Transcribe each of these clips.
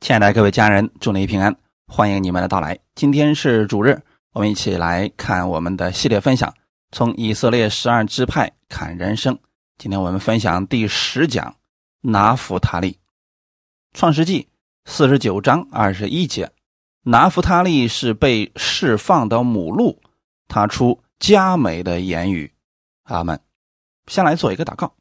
亲爱的各位家人，祝你平安，欢迎你们的到来。今天是主日，我们一起来看我们的系列分享，从以色列十二支派看人生。今天我们分享第十讲拿弗他利。创世纪四十九章二十一节，拿弗他利是被释放的母鹿，他出佳美的言语。阿门。先来做一个祷告，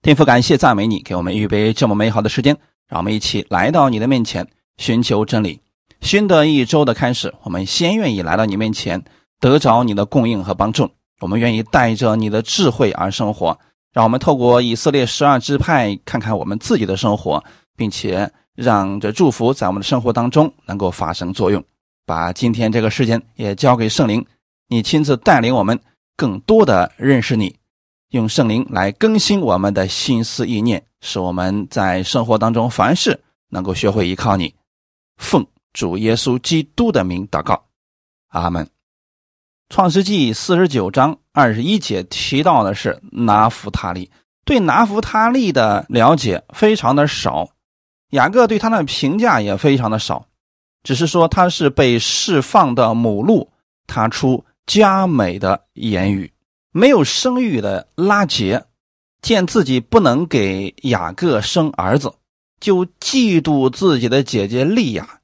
天父，感谢赞美你，给我们预备这么美好的时间。让我们一起来到你的面前，寻求真理。新的一周的开始，我们先愿意来到你面前，得着你的供应和帮助。我们愿意带着你的智慧而生活。让我们透过以色列十二支派，看看我们自己的生活，并且让这祝福在我们的生活当中能够发生作用。把今天这个时间也交给圣灵，你亲自带领我们更多的认识你。用圣灵来更新我们的心思意念，使我们在生活当中凡事能够学会依靠你。奉主耶稣基督的名祷告，阿门。创世纪四十九章二十一节提到的是拿弗他利，对拿弗他利的了解非常的少，雅各对他的评价也非常的少，只是说他是被释放的母鹿，他出佳美的言语。没有生育的拉杰，见自己不能给雅各生儿子，就嫉妒自己的姐姐利亚。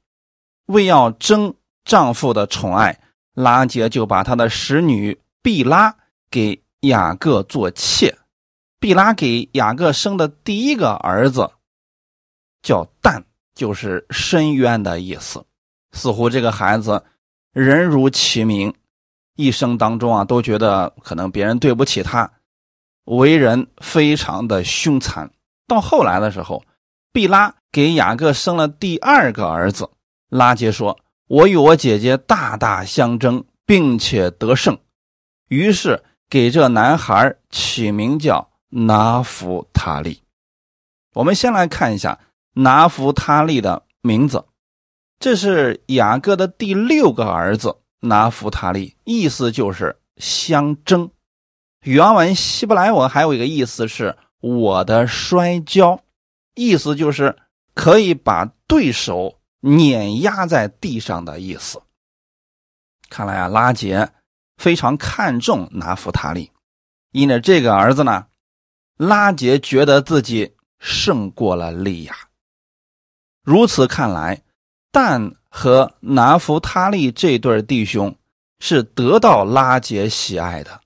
为要争丈夫的宠爱，拉杰就把他的使女毕拉给雅各做妾。毕拉给雅各生的第一个儿子叫但，就是深渊的意思。似乎这个孩子人如其名。一生当中啊，都觉得可能别人对不起他，为人非常的凶残。到后来的时候，毕拉给雅各生了第二个儿子。拉杰说：“我与我姐姐大大相争，并且得胜。”于是给这男孩起名叫拿弗塔利。我们先来看一下拿弗塔利的名字，这是雅各的第六个儿子。拿弗塔利意思就是相争，原文希伯来文还有一个意思是我的摔跤，意思就是可以把对手碾压在地上的意思。看来啊，拉杰非常看重拿弗塔利，因着这个儿子呢，拉杰觉得自己胜过了利亚。如此看来，但。和拿弗他利这对弟兄是得到拉杰喜爱的，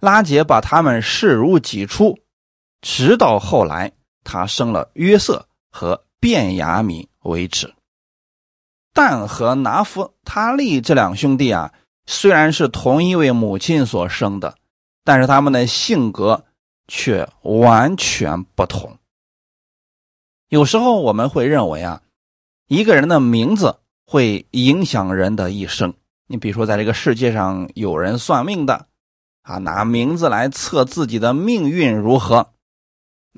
拉杰把他们视如己出，直到后来他生了约瑟和卞雅米为止。但和拿弗他利这两兄弟啊，虽然是同一位母亲所生的，但是他们的性格却完全不同。有时候我们会认为啊，一个人的名字。会影响人的一生。你比如说，在这个世界上有人算命的，啊，拿名字来测自己的命运如何。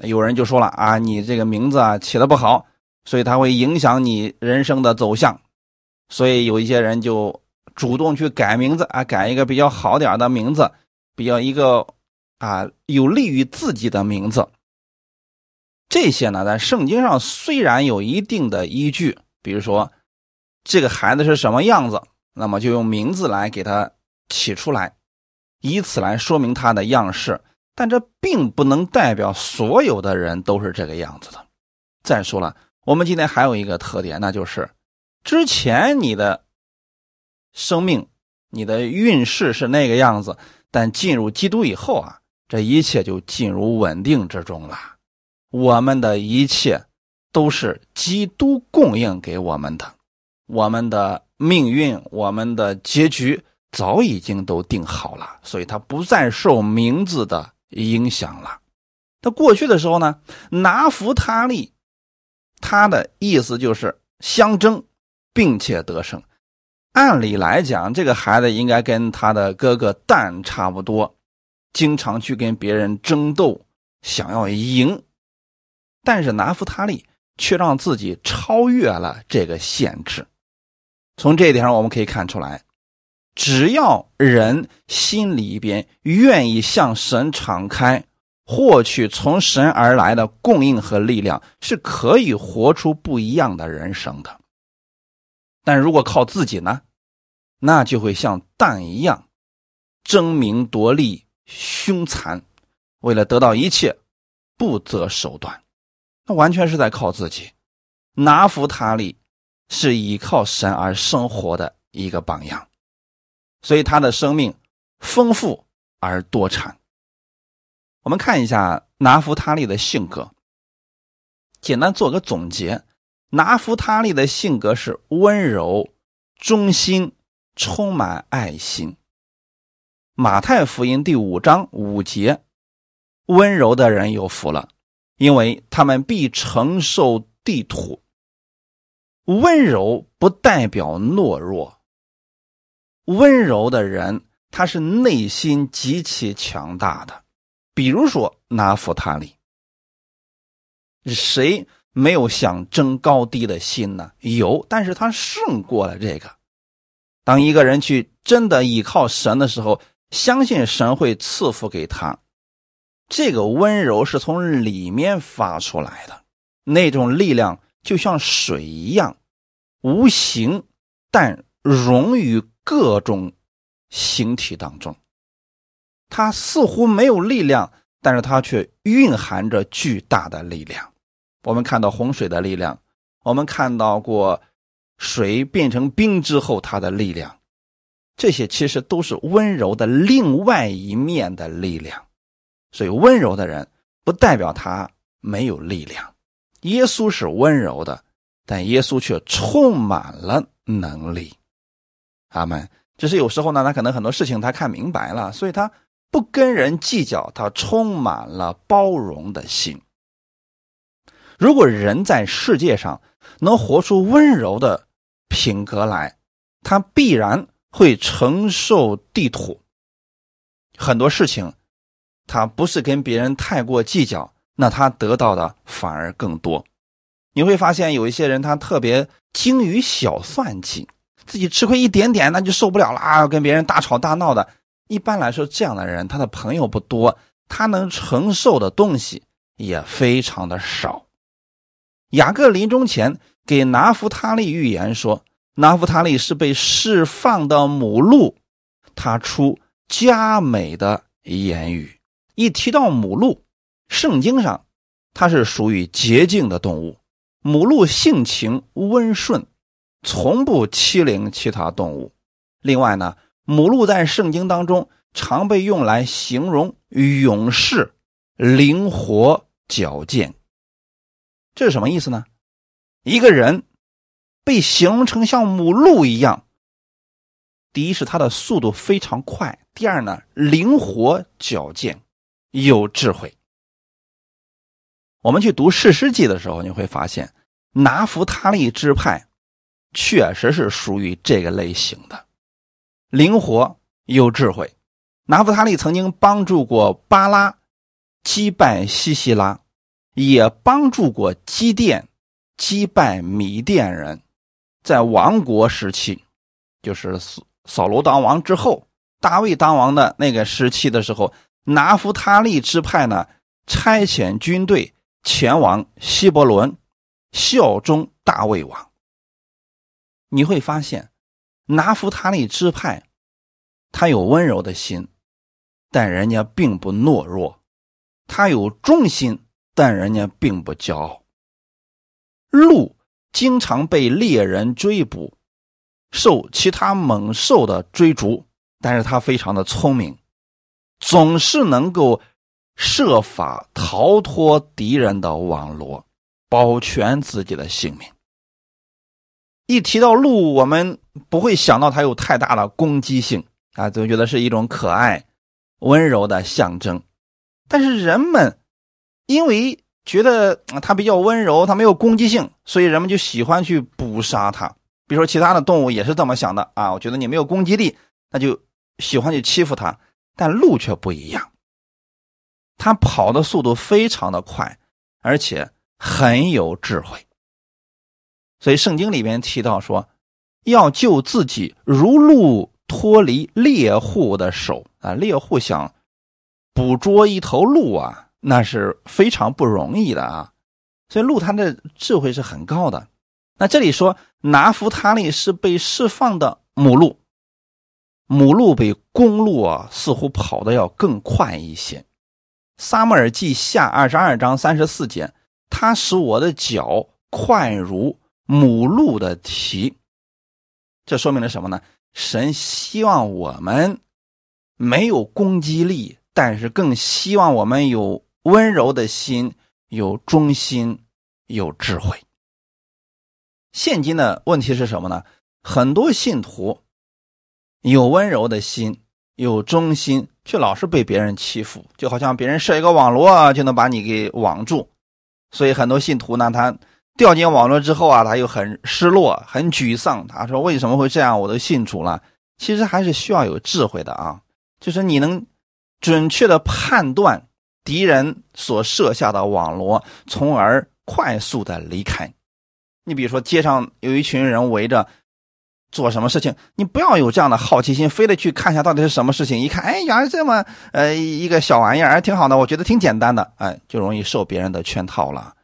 有人就说了啊，你这个名字啊起的不好，所以它会影响你人生的走向。所以有一些人就主动去改名字啊，改一个比较好点的名字，比较一个啊有利于自己的名字。这些呢，在圣经上虽然有一定的依据，比如说。这个孩子是什么样子？那么就用名字来给他起出来，以此来说明他的样式。但这并不能代表所有的人都是这个样子的。再说了，我们今天还有一个特点，那就是之前你的生命、你的运势是那个样子，但进入基督以后啊，这一切就进入稳定之中了。我们的一切都是基督供应给我们的。我们的命运，我们的结局早已经都定好了，所以他不再受名字的影响了。他过去的时候呢，拿弗他利，他的意思就是相争，并且得胜。按理来讲，这个孩子应该跟他的哥哥但差不多，经常去跟别人争斗，想要赢。但是拿弗他利却让自己超越了这个限制。从这一点上，我们可以看出来，只要人心里边愿意向神敞开，获取从神而来的供应和力量，是可以活出不一样的人生的。但如果靠自己呢，那就会像蛋一样，争名夺利、凶残，为了得到一切，不择手段，那完全是在靠自己。拿福他利是依靠神而生活的一个榜样，所以他的生命丰富而多产。我们看一下拿福他利的性格，简单做个总结：拿福他利的性格是温柔、忠心、充满爱心。马太福音第五章五节：温柔的人有福了，因为他们必承受地土。温柔不代表懦弱，温柔的人他是内心极其强大的。比如说拿福他利，谁没有想争高低的心呢？有，但是他胜过了这个。当一个人去真的依靠神的时候，相信神会赐福给他。这个温柔是从里面发出来的，那种力量就像水一样，无形，但融于各种形体当中。它似乎没有力量，但是它却蕴含着巨大的力量。我们看到洪水的力量，我们看到过水变成冰之后它的力量，这些其实都是温柔的另外一面的力量。所以，温柔的人不代表他没有力量。耶稣是温柔的，但耶稣却充满了能力。阿门。只是有时候呢，他可能很多事情他看明白了，所以他。不跟人计较，他充满了包容的心。如果人在世界上能活出温柔的品格来，他必然会承受地土。很多事情，他不是跟别人太过计较，那他得到的反而更多。你会发现有一些人，他特别精于小算计，自己吃亏一点点，那就受不了了，啊跟别人大吵大闹的。一般来说，这样的人他的朋友不多，他能承受的东西也非常的少。雅各临终前给拿弗他利预言说：“拿弗他利是被释放的母鹿，他出佳美的言语。一提到母鹿，圣经上它是属于洁净的动物。母鹿性情温顺，从不欺凌其他动物。另外呢。”母鹿在圣经当中常被用来形容勇士、灵活、矫健。这是什么意思呢？一个人被形容成像母鹿一样，第一是它的速度非常快，第二呢，灵活、矫健、有智慧。我们去读士师记的时候，你会发现拿弗他利支派确实是属于这个类型的。灵活有智慧，拿弗他利曾经帮助过巴拉击败西西拉，也帮助过基甸击败米甸人。在王国时期，就是扫罗当王之后，大卫当王的那个时期的时候，拿弗他利支派呢差遣军队前往希伯伦效忠大卫王。你会发现。拿弗他利支派，他有温柔的心，但人家并不懦弱；他有忠心，但人家并不骄傲。鹿经常被猎人追捕，受其他猛兽的追逐，但是他非常的聪明，总是能够设法逃脱敌人的网罗，保全自己的性命。一提到鹿，我们不会想到它有太大的攻击性啊，总觉得是一种可爱、温柔的象征。但是人们因为觉得它比较温柔，它没有攻击性，所以人们就喜欢去捕杀它。比如说其他的动物也是这么想的啊，我觉得你没有攻击力，那就喜欢去欺负它。但鹿却不一样，它跑的速度非常的快，而且很有智慧。所以圣经里边提到说，要救自己如鹿脱离猎户的手啊！猎户想捕捉一头鹿啊，那是非常不容易的啊。所以鹿它的智慧是很高的。那这里说拿弗他利是被释放的母鹿，母鹿比公鹿啊似乎跑得要更快一些。撒母耳记下二十二章三十四节，他使我的脚快如母鹿的蹄。这说明了什么呢？神希望我们没有攻击力，但是更希望我们有温柔的心，有忠心，有智慧。现今的问题是什么呢？很多信徒有温柔的心，有忠心，却老是被别人欺负，就好像别人设一个网络就能把你给网住。所以很多信徒呢，他掉进网络之后啊，他又很失落、很沮丧。他说：“为什么会这样？我都信主了。”其实还是需要有智慧的啊，就是你能准确的判断敌人所设下的网络，从而快速的离开。你比如说，街上有一群人围着做什么事情，你不要有这样的好奇心，非得去看一下到底是什么事情。一看，哎呀，这么呃一个小玩意儿，挺好的，我觉得挺简单的，哎，就容易受别人的圈套了。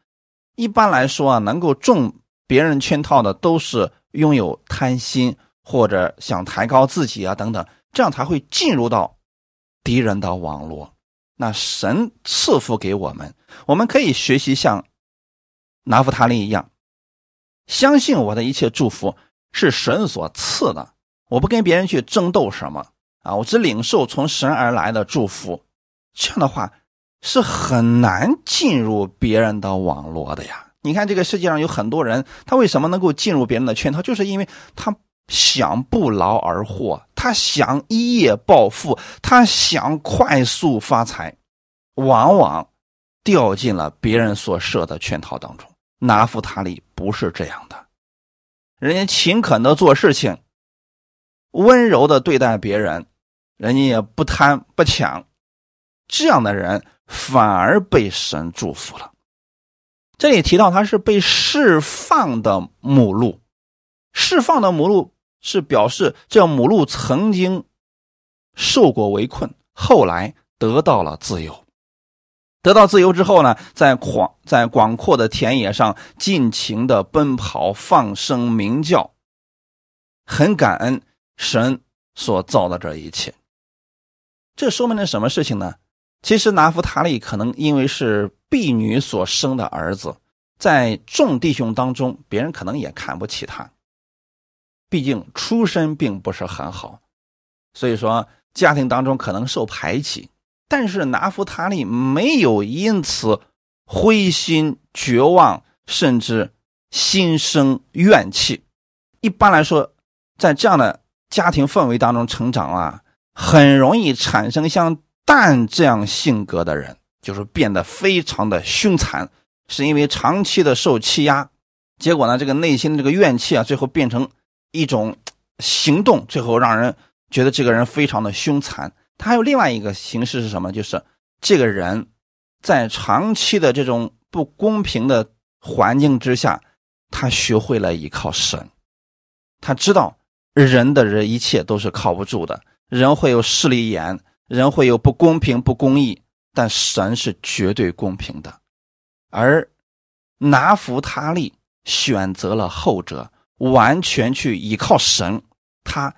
一般来说啊，能够中别人圈套的，都是拥有贪心或者想抬高自己啊等等，这样才会进入到敌人的网络。那神赐福给我们，我们可以学习像拿夫塔利一样。相信我的一切祝福是神所赐的，我不跟别人去争斗什么啊，我只领受从神而来的祝福。这样的话是很难进入别人的网络的呀。你看这个世界上有很多人，他为什么能够进入别人的圈套？就是因为他想不劳而获，他想一夜暴富，他想快速发财，往往掉进了别人所设的圈套当中。拿夫塔利不是这样的，人家勤恳的做事情，温柔的对待别人，人家也不贪不抢，这样的人反而被神祝福了。这里提到他是被释放的母鹿，释放的母鹿是表示这母鹿曾经受过围困，后来得到了自由。得到自由之后呢，在广在广阔的田野上尽情的奔跑，放声鸣叫，很感恩神所造的这一切。这说明了什么事情呢？其实拿夫塔利可能因为是婢女所生的儿子，在众弟兄当中，别人可能也看不起他，毕竟出身并不是很好，所以说家庭当中可能受排挤。但是拿夫塔利没有因此灰心绝望，甚至心生怨气。一般来说，在这样的家庭氛围当中成长啊，很容易产生像蛋这样性格的人，就是变得非常的凶残，是因为长期的受欺压，结果呢，这个内心的这个怨气啊，最后变成一种行动，最后让人觉得这个人非常的凶残。他还有另外一个形式是什么？就是这个人，在长期的这种不公平的环境之下，他学会了依靠神。他知道人的人一切都是靠不住的，人会有势利眼，人会有不公平、不公义，但神是绝对公平的。而拿弗他利选择了后者，完全去依靠神，他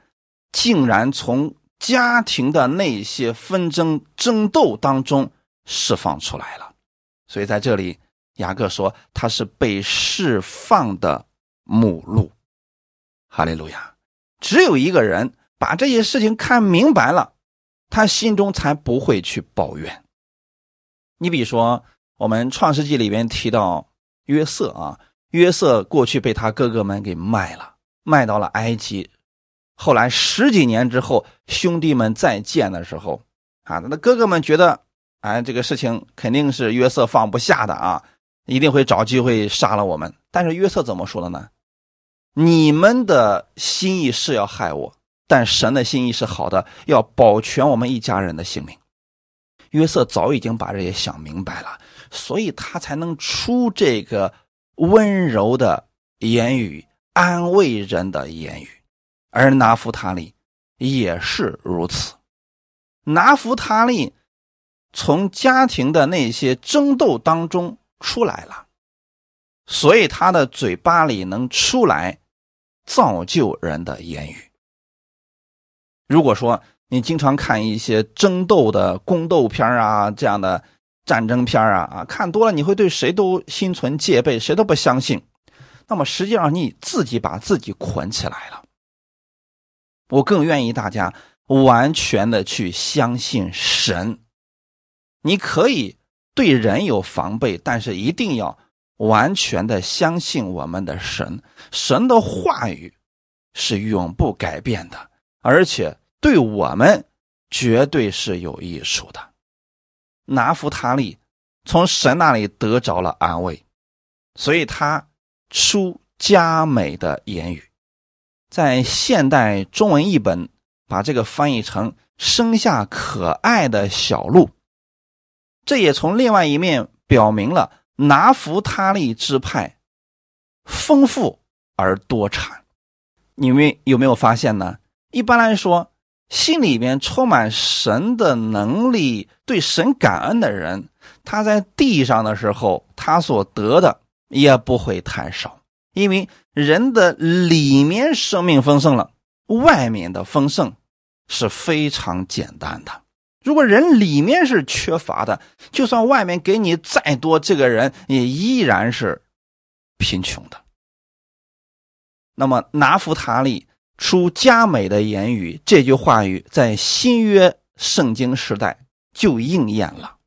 竟然从。家庭的那些纷争争斗当中释放出来了，所以在这里雅各说他是被释放的母鹿。哈利路亚！只有一个人把这些事情看明白了，他心中才不会去抱怨。你比如说，我们创世纪里边提到约瑟啊，约瑟过去被他哥哥们给卖了，卖到了埃及。后来十几年之后，兄弟们再见的时候，啊，那哥哥们觉得，哎，这个事情肯定是约瑟放不下的啊，一定会找机会杀了我们。但是约瑟怎么说的呢？你们的心意是要害我，但神的心意是好的，要保全我们一家人的性命。约瑟早已经把这些想明白了，所以他才能出这个温柔的言语，安慰人的言语。而拿弗塔利也是如此。拿弗塔利从家庭的那些争斗当中出来了，所以他的嘴巴里能出来造就人的言语。如果说你经常看一些争斗的宫斗片啊，这样的战争片啊啊，看多了你会对谁都心存戒备，谁都不相信。那么实际上你自己把自己捆起来了。我更愿意大家完全的去相信神。你可以对人有防备，但是一定要完全的相信我们的神。神的话语是永不改变的。而且对我们绝对是有益处的。拿弗塔利从神那里得着了安慰，所以他出佳美的言语，在现代中文译本把这个翻译成生下可爱的小鹿。这也从另外一面表明了拿弗他利支派丰富而多产。你们有没有发现呢？一般来说，心里边充满神的能力、对神感恩的人，他在地上的时候，他所得的也不会太少。因为人的里面生命丰盛了，外面的丰盛是非常简单的。如果人里面是缺乏的，就算外面给你再多，这个人也依然是贫穷的。那么拿弗塔利。出佳美的言语，这句话语在新约圣经时代就应验了。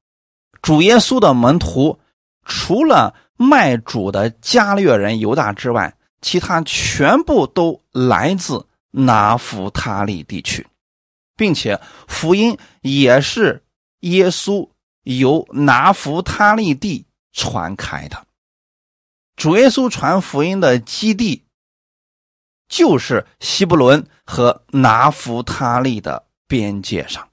主耶稣的门徒除了卖主的加略人犹大之外，其他全部都来自拿弗他利地区，并且福音也是耶稣由拿弗他利地传开的。主耶稣传福音的基地。就是希伯伦和拿弗他利的边界上，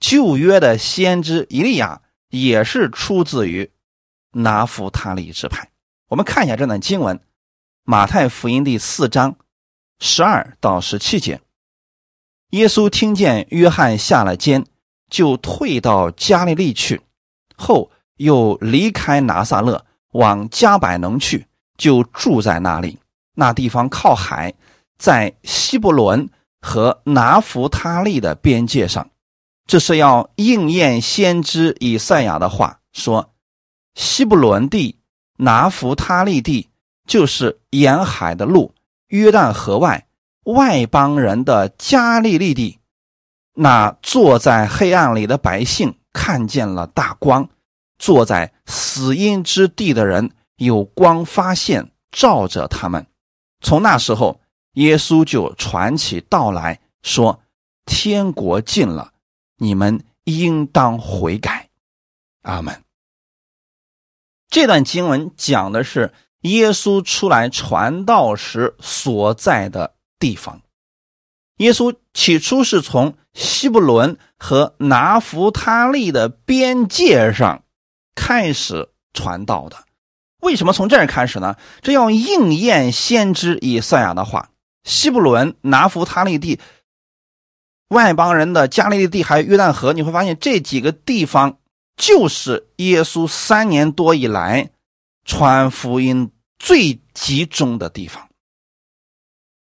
旧约的先知以利亚也是出自于拿弗他利支派。我们看一下这段经文：马太福音第四章十二到十七节。耶稣听见约翰下了监，就退到加利利去，后又离开拿撒勒，往加百农去，就住在那里。那地方靠海，在希伯伦和拿弗他利的边界上，这是要应验先知以赛亚的话，说希伯伦地、拿弗他利地就是沿海的路，约旦河外外邦人的加利利地。那坐在黑暗里的百姓看见了大光，坐在死荫之地的人有光发现，照着他们。从那时候，耶稣就传起道来说：“天国近了，你们应当悔改。”阿门。这段经文讲的是耶稣出来传道时所在的地方。耶稣起初是从希伯伦和拿弗他利的边界上开始传道的。为什么从这儿开始呢？这要应验先知以赛亚的话：西布伦、拿弗他利地、外邦人的加利利地，还有约旦河，你会发现这几个地方就是耶稣三年多以来传福音最集中的地方。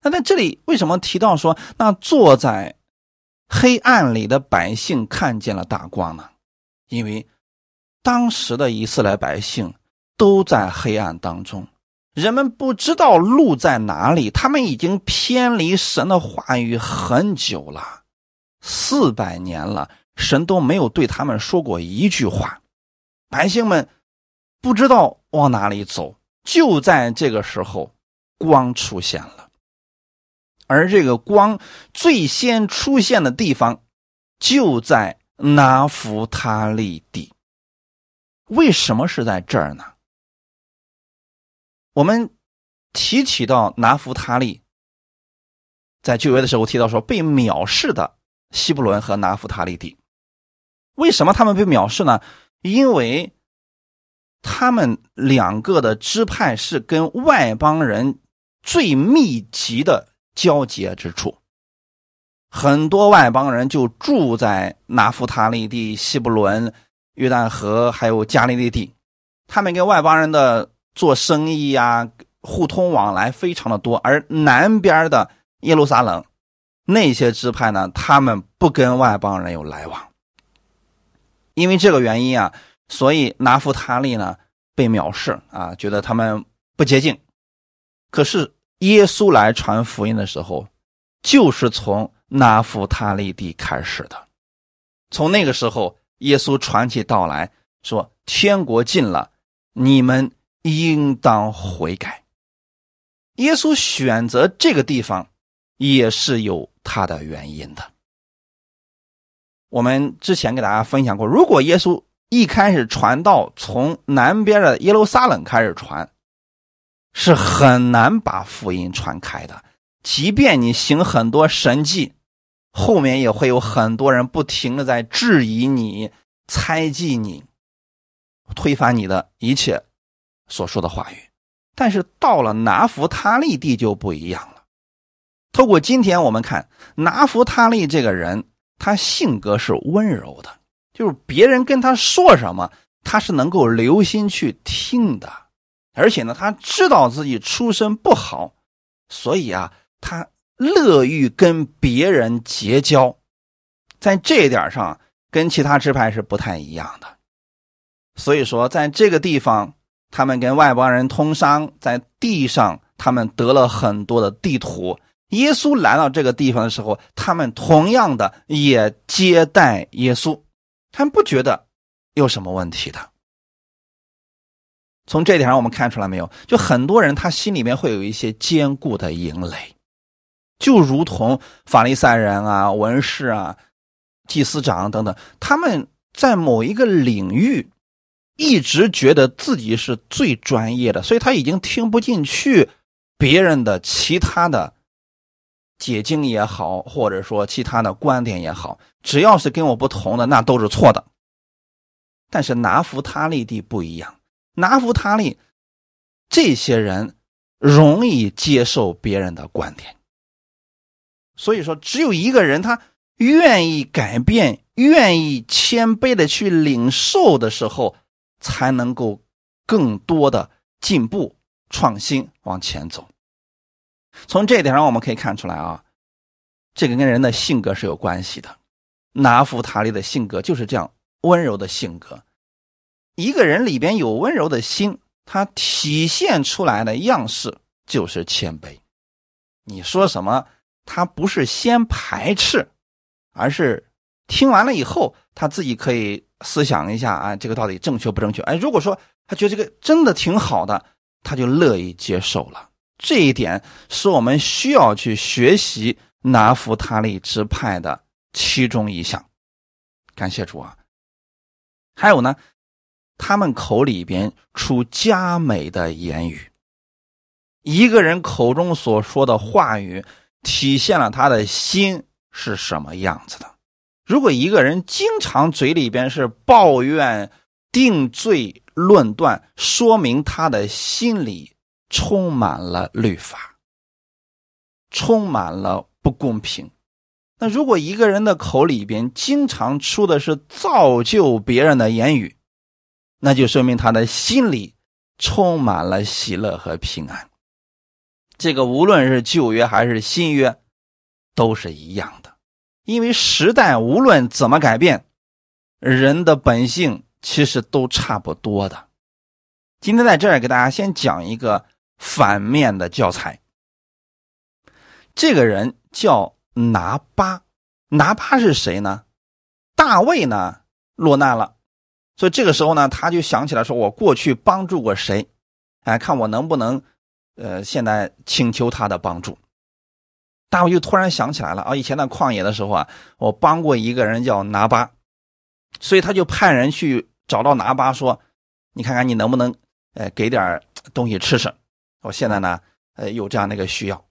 那在这里为什么提到说，那坐在黑暗里的百姓看见了大光呢？因为当时的以色列百姓。都在黑暗当中，人们不知道路在哪里，他们已经偏离神的话语很久了，四百年了，神都没有对他们说过一句话，百姓们不知道往哪里走。就在这个时候，光出现了，而这个光最先出现的地方就在拿弗他利地。为什么是在这儿呢？我们提起到拿弗他利，在旧约的时候提到说被藐视的希伯伦和拿弗他利地，为什么他们被藐视呢？因为他们两个的支派是跟外邦人最密集的交接之处。很多外邦人就住在拿弗他利地、西布伦、约旦河还有加利利地，他们跟外邦人的做生意呀、互通往来非常的多。而南边的耶路撒冷那些支派呢，他们不跟外邦人有来往，因为这个原因啊，所以拿弗他利呢被藐视啊，觉得他们不洁净。可是耶稣来传福音的时候，就是从拿弗他利地开始的。从那个时候，耶稣传起道来说：“天国近了，你们应当悔改。”耶稣选择这个地方，也是有他的原因的。我们之前给大家分享过，如果耶稣一开始传道从南边的耶路撒冷开始传，是很难把福音传开的，即便你行很多神迹，后面也会有很多人不停的在质疑你、猜忌你、推翻你的一切所说的话语。但是到了拿弗他利地就不一样了。透过今天我们看拿弗他利这个人，他性格是温柔的，就是别人跟他说什么，他是能够留心去听的。而且呢，他知道自己出身不好，所以啊，他乐于跟别人结交，在这一点上跟其他支派是不太一样的。所以说，在这个地方，他们跟外邦人通商，在地上他们得了很多的地图。耶稣来到这个地方的时候，他们同样的也接待耶稣，他们不觉得有什么问题的。从这点上，我们看出来没有？就很多人他心里面会有一些坚固的营垒，就如同法利赛人啊、文士啊、祭司长等等，他们在某一个领域一直觉得自己是最专业的，所以他已经听不进去别人的其他的解经也好，或者说其他的观点也好，只要是跟我不同的，那都是错的。但是拿弗他利地不一样。拿弗他利，这些人容易接受别人的观点，所以说，只有一个人他愿意改变、愿意谦卑的去领受的时候，才能够更多的进步、创新往前走。从这一点上，我们可以看出来啊，这个跟人的性格是有关系的。拿弗塔利的性格就是这样温柔的性格。一个人里边有温柔的心，他体现出来的样式就是谦卑。你说什么，他不是先排斥，而是听完了以后，他自己可以思想一下啊，这个到底正确不正确？哎，如果说他觉得这个真的挺好的，他就乐意接受了。这一点是我们需要去学习拿弗他利支派的其中一项。感谢主啊！还有呢？他们口里边出佳美的言语，一个人口中所说的话语，体现了他的心是什么样子的。如果一个人经常嘴里边是抱怨、定罪、论断，说明他的心里充满了律法，充满了不公平。那如果一个人的口里边经常出的是造就别人的言语，那就说明他的心里充满了喜乐和平安。这个无论是旧约还是新约，都是一样的。因为时代无论怎么改变，人的本性其实都差不多的。今天在这儿给大家先讲一个反面的教材。这个人叫拿巴，拿巴是谁呢？大卫呢落难了。所以这个时候呢，他就想起来说：“我过去帮助过谁？哎，看我能不能，呃，现在请求他的帮助。”大卫就突然想起来了啊，以前在旷野的时候啊，我帮过一个人叫拿巴，所以他就派人去找到拿巴说：“你看看你能不能，呃，给点东西吃吃？我现在呢，呃，有这样的一个需要。”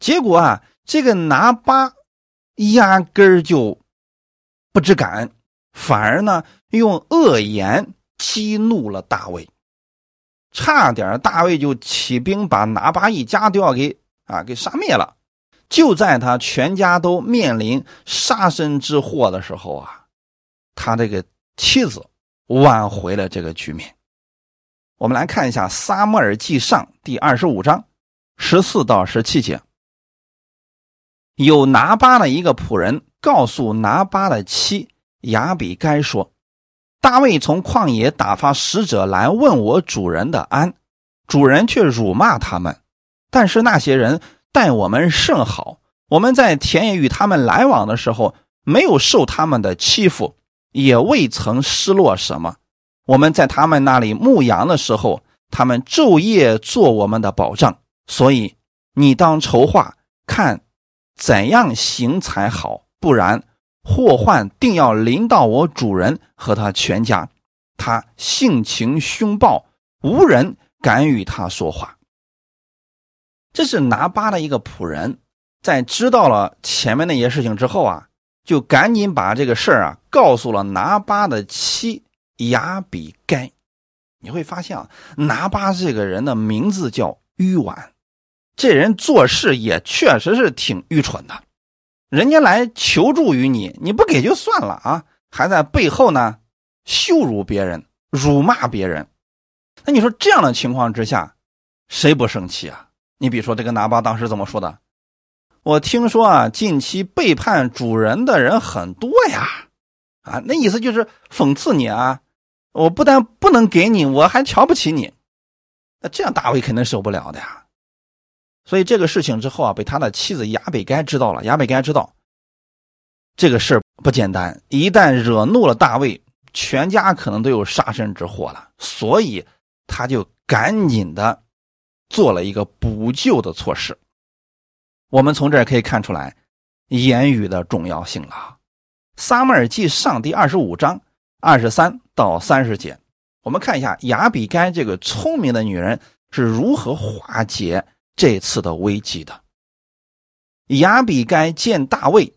结果啊，这个拿巴压根儿就不知感恩。反而呢，用恶言激怒了大卫，差点大卫就起兵把拿巴一家都要给啊给杀灭了。就在他全家都面临杀身之祸的时候啊，他这个妻子挽回了这个局面。我们来看一下《撒母耳记上》第二十五章十四到十七节。有拿巴的一个仆人告诉拿巴的妻亚比该说：“大卫从旷野打发使者来问我主人的安，主人却辱骂他们。但是那些人待我们甚好，我们在田野与他们来往的时候，没有受他们的欺负，也未曾失落什么。我们在他们那里牧羊的时候，他们昼夜做我们的保障。所以你当筹划看。”怎样行才好？不然祸患定要临到我主人和他全家。他性情凶暴，无人敢与他说话。这是拿巴的一个仆人，在知道了前面那些事情之后啊，就赶紧把这个事儿啊告诉了拿巴的妻亚比该。你会发现啊，拿巴这个人的名字叫愚顽。这人做事也确实是挺愚蠢的，人家来求助于你，你不给就算了啊，还在背后呢羞辱别人、辱骂别人。那你说这样的情况之下，谁不生气啊？你比如说这个拿巴当时怎么说的？我听说啊，近期背叛主人的人很多呀，啊，那意思就是讽刺你啊。我不但不能给你，我还瞧不起你。那这样大卫肯定受不了的呀。所以这个事情之后啊，被他的妻子亚北该知道了。亚北该知道这个事不简单，一旦惹怒了大卫，全家可能都有杀身之祸了。所以他就赶紧的做了一个补救的措施。我们从这儿可以看出来言语的重要性了。撒母耳记上第二十五章二十三到三十节，我们看一下亚比该这个聪明的女人是如何化解。这次的危机的亚比该见大卫，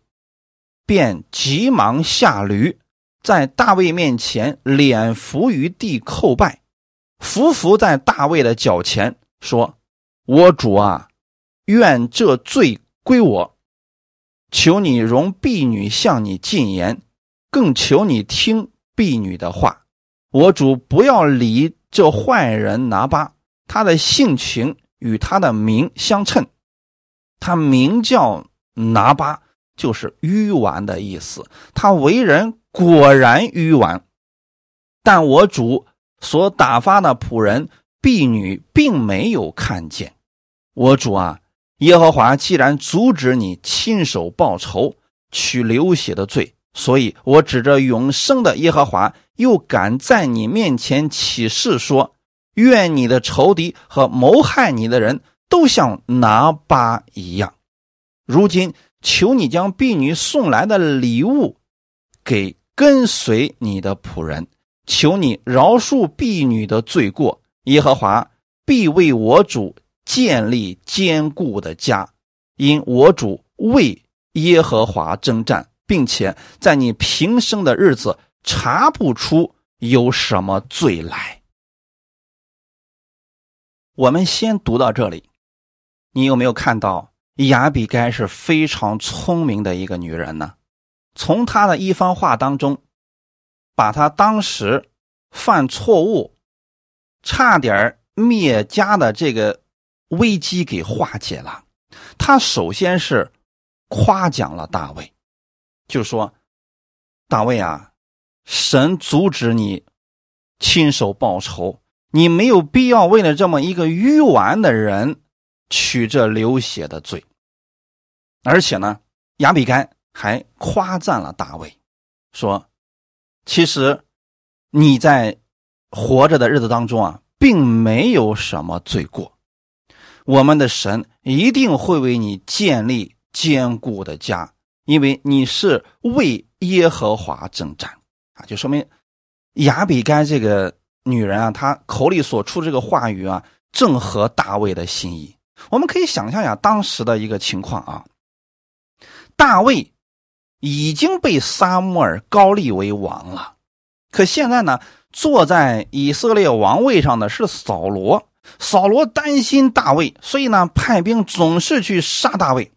便急忙下驴，在大卫面前脸伏于地叩拜，伏伏在大卫的脚前，说：“我主啊，愿这罪归我，求你容婢女向你进言，更求你听婢女的话。我主不要理这坏人拿巴，他的性情。”与他的名相称，他名叫拿巴，就是愚顽的意思。他为人果然愚顽，但我主所打发的仆人婢女并没有看见。我主啊，耶和华既然阻止你亲手报仇，取流血的罪，所以我指着永生的耶和华，又敢在你面前起誓说。愿你的仇敌和谋害你的人都像拿巴一样。如今求你将婢女送来的礼物给跟随你的仆人，求你饶恕婢女的罪过。耶和华必为我主建立坚固的家，因我主为耶和华征战，并且在你平生的日子查不出有什么罪来。我们先读到这里，你有没有看到亚比该是非常聪明的一个女人呢？从她的一番话当中，把她当时犯错误、差点灭家的这个危机给化解了。她首先是夸奖了大卫，就说：“大卫啊，神阻止你亲手报仇。”你没有必要为了这么一个愚顽的人取这流血的罪，而且呢，亚比该还夸赞了大卫，说：“其实你在活着的日子当中啊，并没有什么罪过，我们的神一定会为你建立坚固的家，因为你是为耶和华征战啊，就说明亚比该这个。”女人啊，她口里所出这个话语啊，正合大卫的心意。我们可以想象一下当时的一个情况啊，大卫已经被撒母耳高立为王了，可现在呢，坐在以色列王位上的是扫罗。扫罗担心大卫，所以呢，派兵总是去杀大卫。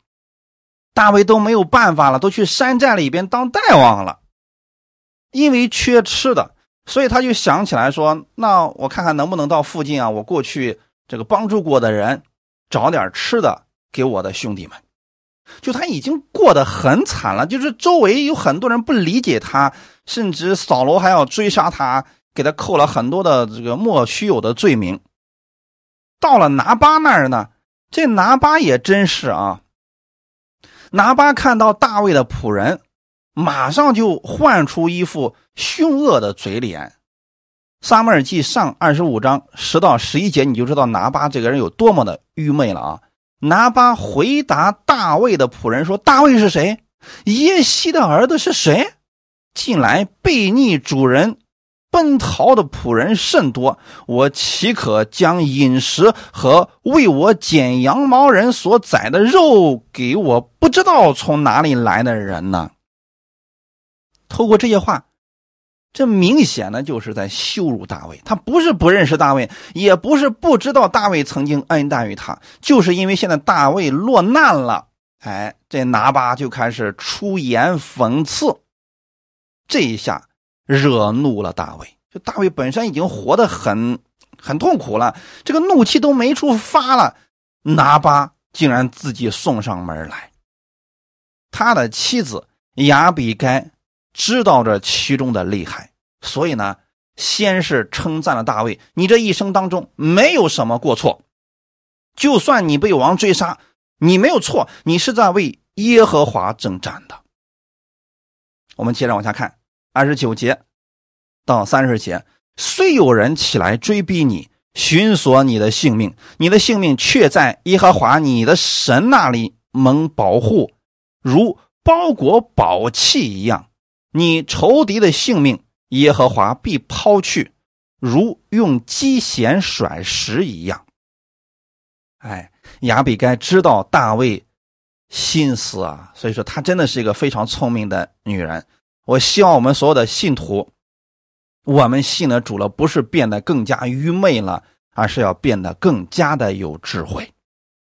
大卫都没有办法了，都去山寨里边当大王了。因为缺吃的，所以他就想起来说：“那我看看能不能到附近啊，我过去这个帮助过的人，找点吃的给我的兄弟们。”就他已经过得很惨了，就是周围有很多人不理解他，甚至扫罗还要追杀他，给他扣了很多的这个莫须有的罪名。到了拿巴那儿呢，这拿巴也真是啊，拿巴看到大卫的仆人。马上就换出一副凶恶的嘴脸。撒母耳记上二十五章十到十一节，你就知道拿巴这个人有多么的愚昧了啊！拿巴回答大卫的仆人说：“大卫是谁？耶西的儿子是谁？近来背逆主人、奔逃的仆人甚多，我岂可将饮食和为我剪羊毛人所宰的肉给我不知道从哪里来的人呢？”透过这些话，这明显呢就是在羞辱大卫。他不是不认识大卫，也不是不知道大卫曾经恩待于他，就是因为现在大卫落难了，哎，这拿巴就开始出言讽刺。这一下惹怒了大卫。就大卫本身已经活得很很痛苦了，这个怒气都没处发了，拿巴竟然自己送上门来。他的妻子亚比该。知道这其中的厉害，所以呢，先是称赞了大卫：“你这一生当中没有什么过错，就算你被王追杀，你没有错，你是在为耶和华征战的。”我们接着往下看，二十九节到三十节，虽有人起来追逼你，寻索你的性命，你的性命却在耶和华你的神那里蒙保护，如包裹宝器一样。你仇敌的性命，耶和华必抛去，如用机弦甩石一样。哎，亚比该知道大卫心思啊，所以说她真的是一个非常聪明的女人。我希望我们所有的信徒，我们信了主了，不是变得更加愚昧了，而是要变得更加的有智慧。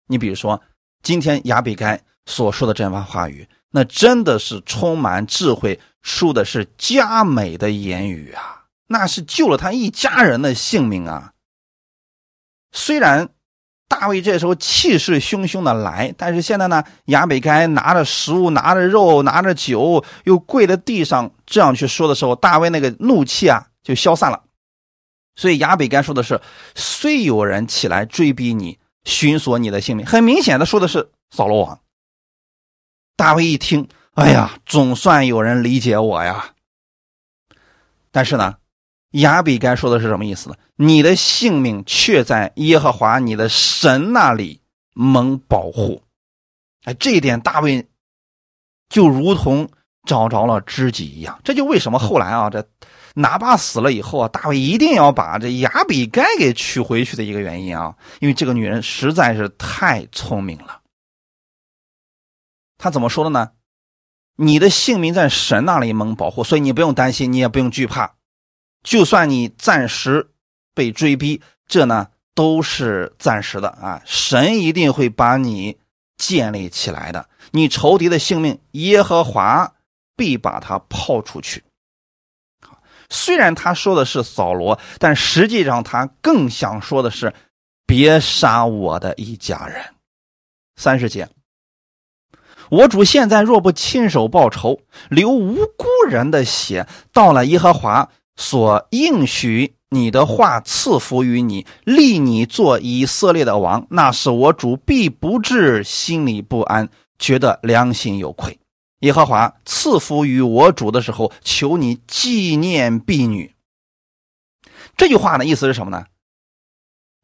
你比如说，今天亚比该所说的这番话语。那真的是充满智慧，说的是佳美的言语啊！那是救了他一家人的性命啊！虽然大卫这时候气势汹汹的来，但是现在呢，亚比该拿着食物、拿着肉、拿着酒，又跪在地上这样去说的时候，大卫那个怒气啊就消散了。所以亚比该说的是：“虽有人起来追逼你，寻索你的性命。”很明显的说的是扫罗王。大卫一听，哎呀，总算有人理解我呀。但是呢，亚比该说的是什么意思呢？你的性命却在耶和华你的神那里蒙保护。哎，这一点大卫就如同找着了知己一样。这就为什么后来啊，这拿巴死了以后啊，大卫一定要把这亚比该给娶回去的一个原因啊，因为这个女人实在是太聪明了。他怎么说的呢？你的性命在神那里蒙保护，所以你不用担心，你也不用惧怕。就算你暂时被追逼，这呢都是暂时的啊！神一定会把你建立起来的。你仇敌的性命，耶和华必把他抛出去。虽然他说的是扫罗，但实际上他更想说的是：别杀我的一家人。三十节。我主现在若不亲手报仇，流无辜人的血，到了耶和华所应许你的话赐福于你，立你做以色列的王，那是我主必不至心里不安，觉得良心有愧。耶和华赐福于我主的时候，求你纪念婢女。这句话的意思是什么呢？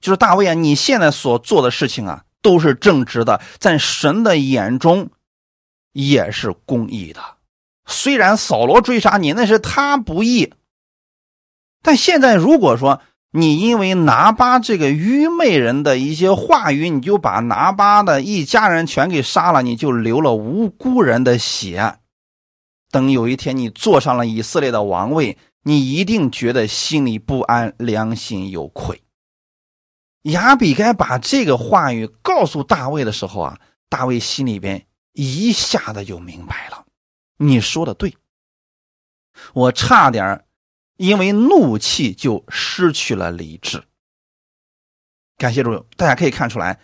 就是大卫啊，你现在所做的事情啊，都是正直的，在神的眼中。也是公义的，虽然扫罗追杀你，那是他不义。但现在如果说你因为拿巴这个愚昧人的一些话语，你就把拿巴的一家人全给杀了，你就流了无辜人的血。等有一天你坐上了以色列的王位，你一定觉得心里不安，良心有愧。亚比该把这个话语告诉大卫的时候啊，大卫心里边。一下子就明白了。你说的对，我差点因为怒气就失去了理智。感谢主，大家可以看出来，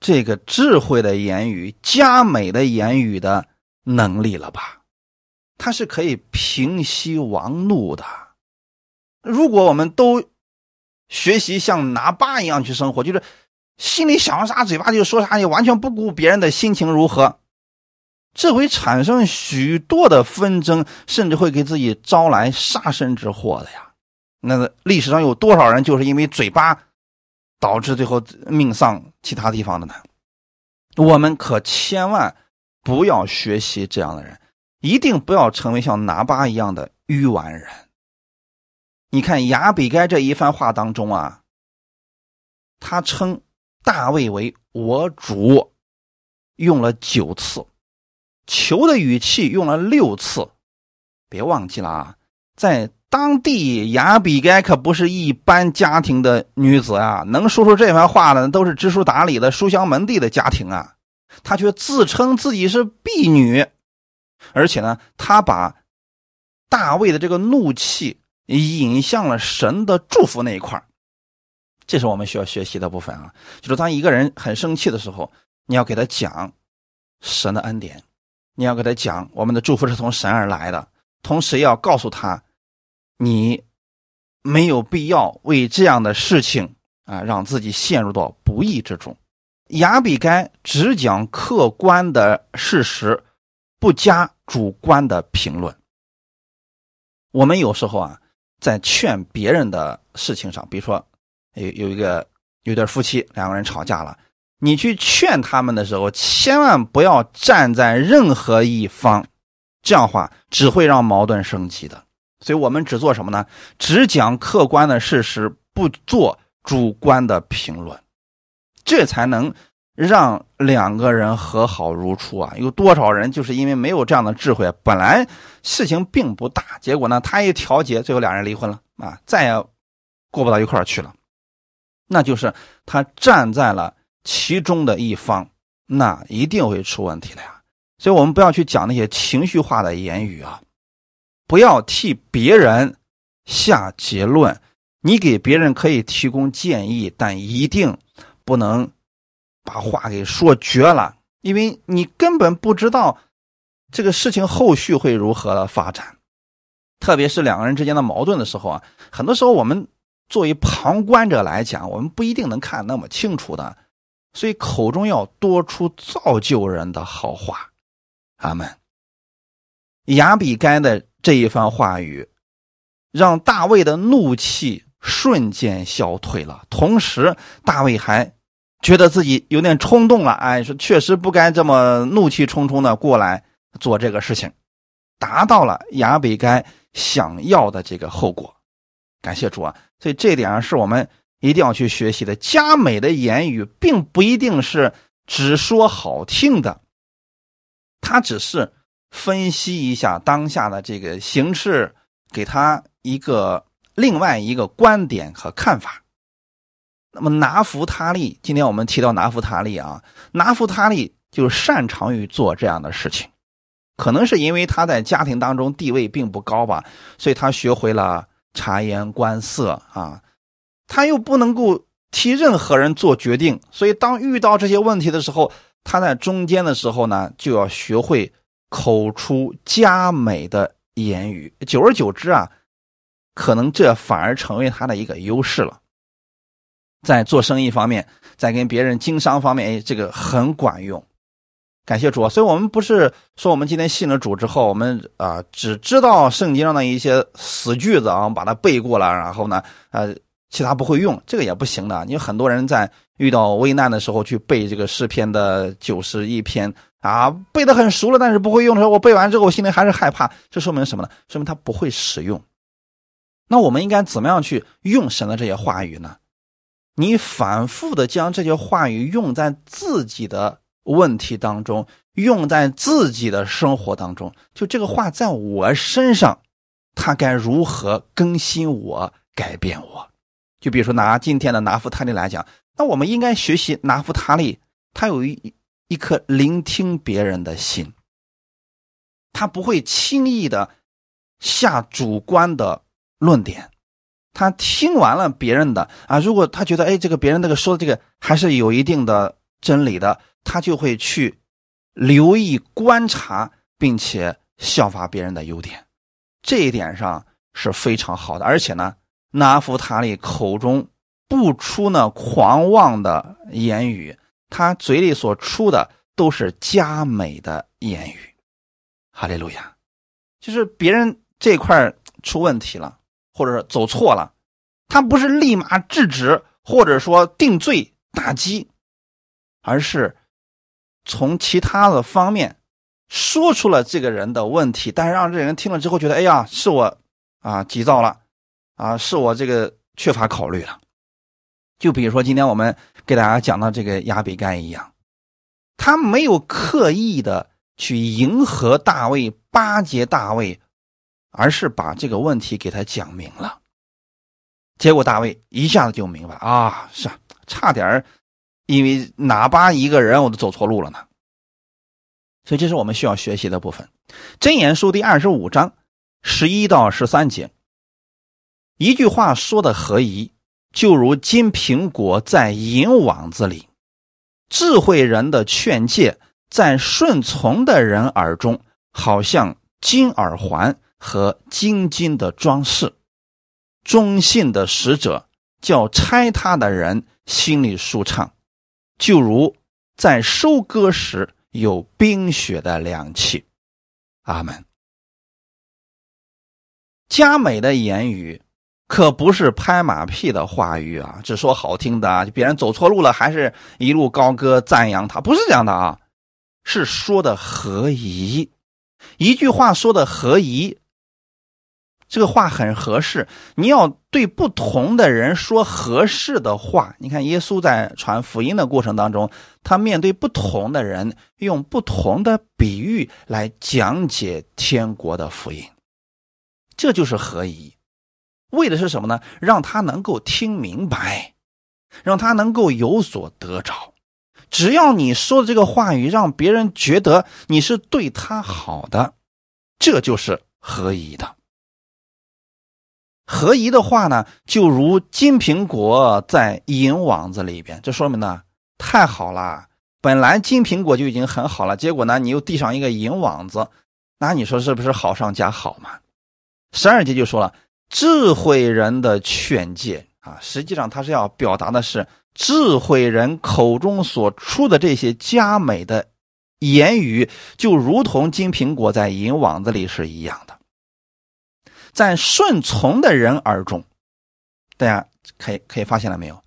这个智慧的言语、佳美的言语的能力了吧？它是可以平息王怒的。如果我们都学习像拿巴一样去生活，就是心里想啥，嘴巴就说啥，也完全不顾别人的心情如何，这会产生许多的纷争，甚至会给自己招来杀身之祸的呀。那历史上有多少人就是因为嘴巴？导致最后命丧其他地方的呢？我们可千万不要学习这样的人，一定不要成为像拿巴一样的愚顽人。你看亚比该这一番话当中啊，他称大卫为我主，用了九次，求的语气用了六次，别忘记了啊，在。当地雅比该可不是一般家庭的女子啊，能说出这番话的都是知书达理的书香门第的家庭啊。她却自称自己是婢女，而且呢，她把大卫的这个怒气引向了神的祝福那一块这是我们需要学习的部分啊。就是当一个人很生气的时候，你要给他讲神的恩典，你要给他讲我们的祝福是从神而来的，同时要告诉他。你没有必要为这样的事情啊，让自己陷入到不义之中。亚比该只讲客观的事实，不加主观的评论。我们有时候啊，在劝别人的事情上，比如说有有一个有对夫妻两个人吵架了，你去劝他们的时候，千万不要站在任何一方，这样话只会让矛盾升级的。所以我们只做什么呢？只讲客观的事实，不做主观的评论，这才能让两个人和好如初啊！有多少人就是因为没有这样的智慧，本来事情并不大，结果呢，他一调节，最后两人离婚了啊，再也过不到一块儿去了。那就是他站在了其中的一方，那一定会出问题的呀！所以我们不要去讲那些情绪化的言语啊。不要替别人下结论，你给别人可以提供建议，但一定不能把话给说绝了，因为你根本不知道这个事情后续会如何的发展。特别是两个人之间的矛盾的时候啊，很多时候我们作为旁观者来讲，我们不一定能看那么清楚的，所以口中要多出造就人的好话。阿门。亚比该的。这一番话语，让大卫的怒气瞬间消退了。同时，大卫还觉得自己有点冲动了。哎，说确实不该这么怒气冲冲的过来做这个事情，达到了亚比该想要的这个后果。感谢主啊！所以这点上是我们一定要去学习的。佳美的言语并不一定是只说好听的，他只是。分析一下当下的这个形势，给他一个另外一个观点和看法。那么拿弗他利，今天我们提到拿弗他利啊，拿弗他利就擅长于做这样的事情，可能是因为他在家庭当中地位并不高吧，所以他学会了察言观色啊，他又不能够替任何人做决定，所以当遇到这些问题的时候，他在中间的时候呢，就要学会。口出佳美的言语，久而久之啊，可能这反而成为他的一个优势了。在做生意方面，在跟别人经商方面，哎，这个很管用。感谢主啊，所以我们不是说我们今天信了主之后，我们啊只知道圣经上的一些死句子啊，把它背过了，然后呢，呃，其他不会用，这个也不行的。你很多人在遇到危难的时候去背这个诗篇的九十一篇。啊，背得很熟了，但是不会用的时候，我背完之后，我心里还是害怕。这说明什么呢？说明他不会使用。那我们应该怎么样去用神的这些话语呢？你反复的将这些话语用在自己的问题当中，用在自己的生活当中。就这个话在我身上，它该如何更新我、改变我？就比如说拿今天的拿夫他利来讲，那我们应该学习拿夫他利，他有一。一颗聆听别人的心，他不会轻易的下主观的论点。他听完了别人的啊，如果他觉得哎，这个别人那个说的这个还是有一定的真理的，他就会去留意观察，并且效法别人的优点。这一点上是非常好的，而且呢，拿夫塔利口中不出那狂妄的言语，他嘴里所出的都是佳美的言语。哈利路亚，就是别人这块出问题了，或者是走错了，他不是立马制止，或者说定罪打击，而是从其他的方面。说出了这个人的问题，但是让这人听了之后觉得，哎呀，是我啊急躁了，啊，是我这个缺乏考虑了。就比如说今天我们给大家讲到这个亚比干一样，他没有刻意的去迎合大卫、巴结大卫，而是把这个问题给他讲明了。结果大卫一下子就明白啊，是差点因为哪巴一个人我都走错路了呢。所以这是我们需要学习的部分，《真言书》第二十五章十一到十三节，一句话说的合宜，就如金苹果在银网子里；智慧人的劝诫在顺从的人耳中，好像金耳环和金金的装饰；忠信的使者叫拆他的人心里舒畅，就如在收割时。有冰雪的凉气，阿门。佳美的言语可不是拍马屁的话语啊，只说好听的，啊别人走错路了，还是一路高歌赞扬他，不是这样的啊，是说的合宜，一句话说的合宜。这个话很合适，你要对不同的人说合适的话。你看，耶稣在传福音的过程当中，他面对不同的人，用不同的比喻来讲解天国的福音，这就是合宜。为的是什么呢？让他能够听明白，让他能够有所得着。只要你说的这个话语让别人觉得你是对他好的，这就是合宜的。合宜的话呢，就如金苹果在银网子里边，这说明呢，太好了。本来金苹果就已经很好了，结果呢，你又递上一个银网子，那你说是不是好上加好嘛？十二节就说了，智慧人的劝诫啊，实际上他是要表达的是智慧人口中所出的这些佳美的言语，就如同金苹果在银网子里是一样的。在顺从的人耳中，大家可以可以发现了没有？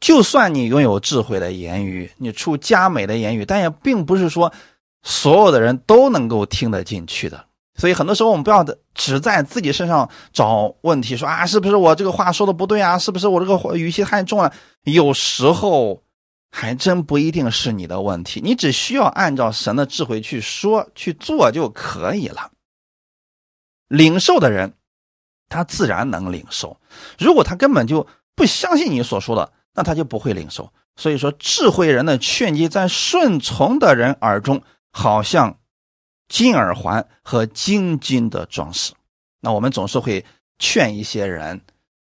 就算你拥有智慧的言语，你出佳美的言语，但也并不是说所有的人都能够听得进去的。所以很多时候我们不要只在自己身上找问题，说啊，是不是我这个话说的不对啊？是不是我这个语气太重了？有时候还真不一定是你的问题，你只需要按照神的智慧去说去做就可以了。领受的人，他自然能领受；如果他根本就不相信你所说的，那他就不会领受。所以说，智慧人的劝诫在顺从的人耳中，好像金耳环和金金的装饰。那我们总是会劝一些人，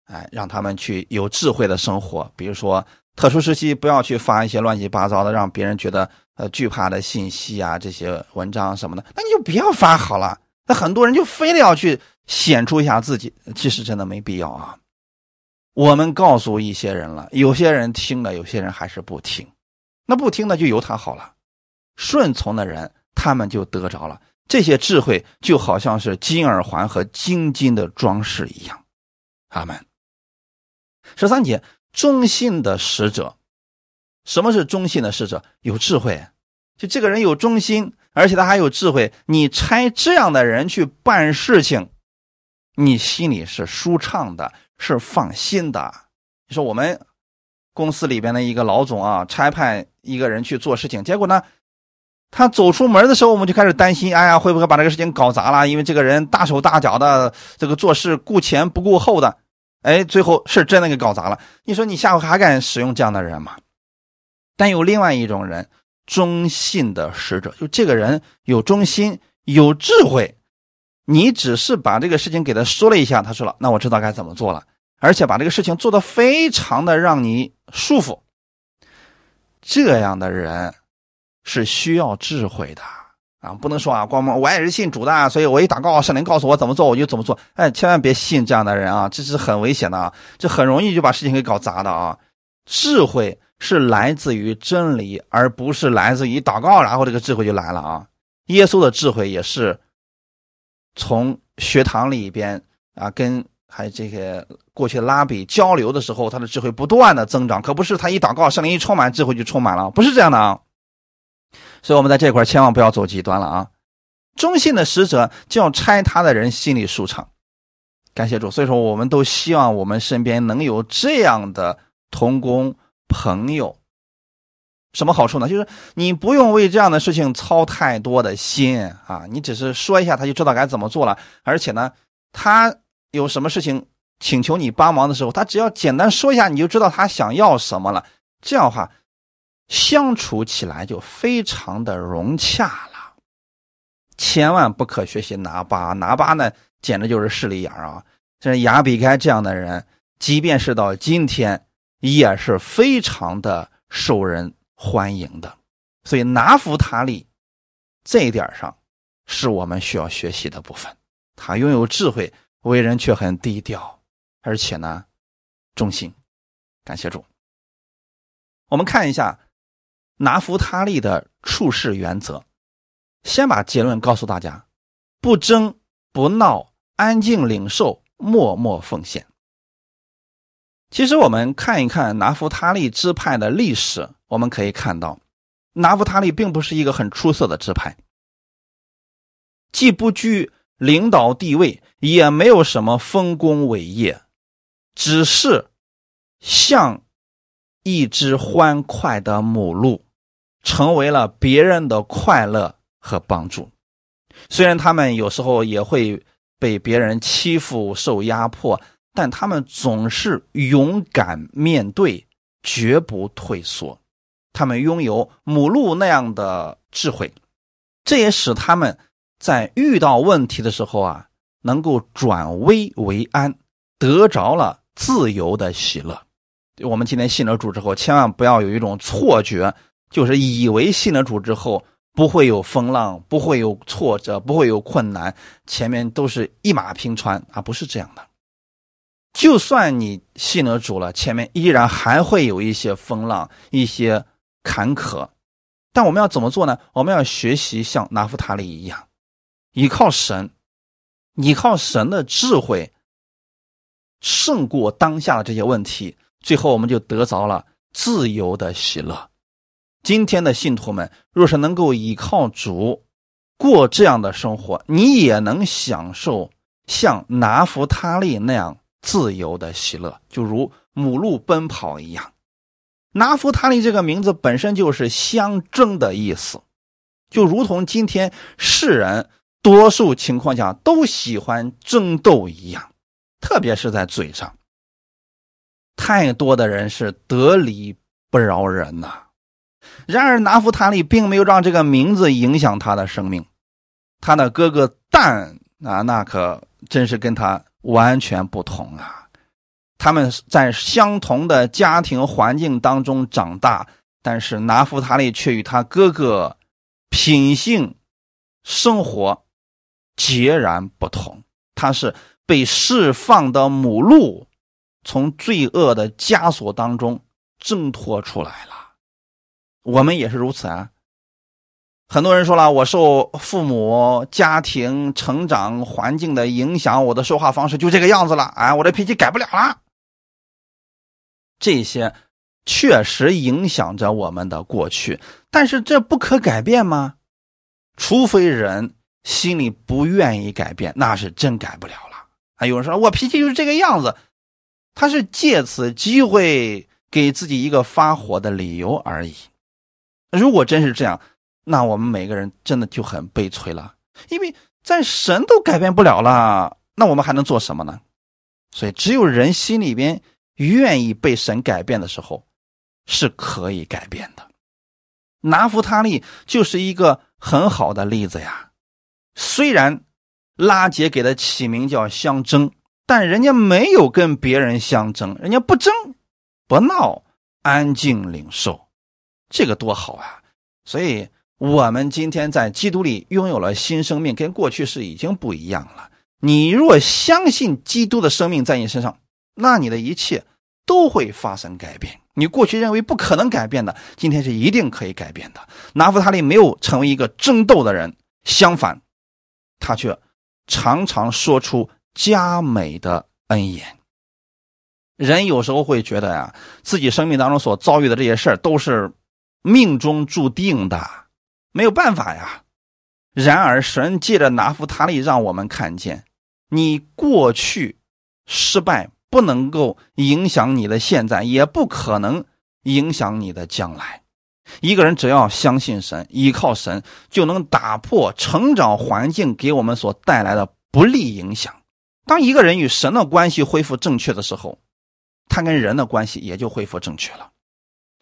哎，让他们去有智慧的生活。比如说，特殊时期不要去发一些乱七八糟的，让别人觉得呃惧怕的信息啊，这些文章什么的，那你就不要发好了。那很多人就非得要去显出一下自己，其实真的没必要啊。我们告诉一些人了，有些人听了，有些人还是不听。那不听的就由他好了，顺从的人他们就得着了这些智慧，就好像是金耳环和金金的装饰一样。阿门。十三节，忠信的使者，什么是忠信的使者？有智慧，就这个人有忠心。而且他还有智慧，你差这样的人去办事情，你心里是舒畅的，是放心的。你说我们公司里边的一个老总啊，差派一个人去做事情，结果呢，他走出门的时候，我们就开始担心，哎呀，会不会把这个事情搞砸了？因为这个人大手大脚的，这个做事顾前不顾后的，哎，最后是真的给搞砸了。你说你下回还敢使用这样的人吗？但有另外一种人。忠信的使者。就这个人有忠心，有智慧。你只是把这个事情给他说了一下，他说了，那我知道该怎么做了，而且把这个事情做得非常的让你舒服。这样的人是需要智慧的啊，不能说啊，光我也是信主的，所以我一祷告，圣灵告诉我怎么做，我就怎么做。哎，千万别信这样的人啊，这是很危险的啊，这很容易就把事情给搞砸的啊。智慧是来自于真理，而不是来自于祷告，然后这个智慧就来了啊。耶稣的智慧也是。从学堂里边啊，跟还有这些过去拉比交流的时候，他的智慧不断的增长，可不是他一祷告，圣灵一充满，智慧就充满了，不是这样的啊。所以，我们在这块千万不要走极端了啊。忠信的使者叫拆他的人心里舒畅，感谢主。所以说，我们都希望我们身边能有这样的同工朋友。什么好处呢？就是你不用为这样的事情操太多的心啊，你只是说一下，他就知道该怎么做了。而且呢，他有什么事情请求你帮忙的时候，他只要简单说一下，你就知道他想要什么了。这样的话，相处起来就非常的融洽了。千万不可学习拿巴，拿巴呢简直就是势利眼啊！像亚比该这样的人，即便是到今天，也是非常的受人。欢迎的，所以拿福塔利这一点上是我们需要学习的部分。他拥有智慧，为人却很低调，而且呢忠心。感谢主。我们看一下拿福他利的处事原则。先把结论告诉大家：不争不闹，安静领受，默默奉献。其实我们看一看拿福他利支派的历史，我们可以看到，拿福他利并不是一个很出色的支派，既不居领导地位，也没有什么丰功伟业，只是像一只欢快的母鹿，成为了别人的快乐和帮助。虽然他们有时候也会被别人欺负、受压迫。但他们总是勇敢面对，绝不退缩。他们拥有母鹿那样的智慧，这也使他们在遇到问题的时候啊，能够转危为安，得着了自由的喜乐。我们今天信了主之后，千万不要有一种错觉，就是以为信了主之后不会有风浪，不会有挫折，不会有困难，前面都是一马平川啊，不是这样的。就算你信了主了，前面依然还会有一些风浪、一些坎坷，但我们要怎么做呢？我们要学习像拿夫塔利一样，依靠神，依靠神的智慧，胜过当下的这些问题，最后我们就得着了自由的喜乐。今天的信徒们，若是能够依靠主过这样的生活，你也能享受像拿夫塔利那样。自由的喜乐，就如母鹿奔跑一样。拿弗塔利这个名字本身就是相争的意思，就如同今天世人多数情况下都喜欢争斗一样，特别是在嘴上。太多的人是得理不饶人呐。然而拿弗塔利并没有让这个名字影响他的生命，他的哥哥但啊，那可真是跟他。完全不同啊！他们在相同的家庭环境当中长大，但是拿夫塔利却与他哥哥品性、生活截然不同。他是被释放的母鹿，从罪恶的枷锁当中挣脱出来了。我们也是如此啊！很多人说了，我受父母家庭成长环境的影响，我的说话方式就这个样子了。哎，我的脾气改不了了。这些确实影响着我们的过去，但是这不可改变吗？除非人心里不愿意改变，那是真改不了了。啊，有人说我脾气就是这个样子，他是借此机会给自己一个发火的理由而已。如果真是这样，那我们每个人真的就很悲催了，因为在神都改变不了了，那我们还能做什么呢？所以，只有人心里边愿意被神改变的时候，是可以改变的。拿弗他利就是一个很好的例子呀。虽然拉杰给他起名叫相争，但人家没有跟别人相争，人家不争不闹，安静领受，这个多好啊！所以，我们今天在基督里拥有了新生命，跟过去是已经不一样了。你若相信基督的生命在你身上，那你的一切都会发生改变。你过去认为不可能改变的，今天是一定可以改变的。拿弗他利没有成为一个争斗的人，相反，他却常常说出佳美的恩言。人有时候会觉得呀，自己生命当中所遭遇的这些事儿都是命中注定的，没有办法呀。然而，神借着拿弗他利让我们看见。你过去失败不能够影响你的现在，也不可能影响你的将来。一个人只要相信神，依靠神，就能打破成长环境给我们所带来的不利影响。当一个人与神的关系恢复正确的时候，他跟人的关系也就恢复正确了，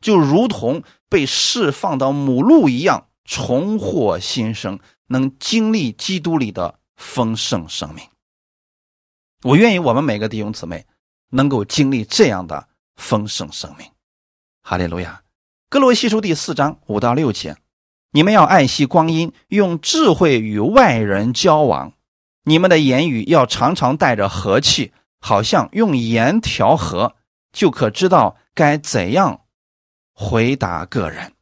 就如同被释放的母鹿一样，重获新生，能经历基督里的丰盛生命。我愿意我们每个弟兄姊妹能够经历这样的丰盛生命，哈利路亚。哥罗西书第四章五到六节，你们要爱惜光阴，用智慧与外人交往。你们的言语要常常带着和气，好像用盐调和，就可知道该怎样回答个人。